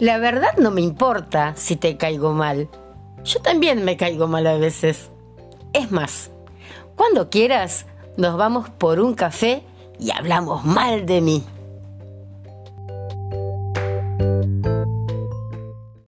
La verdad no me importa si te caigo mal. Yo también me caigo mal a veces. Es más, cuando quieras, nos vamos por un café y hablamos mal de mí.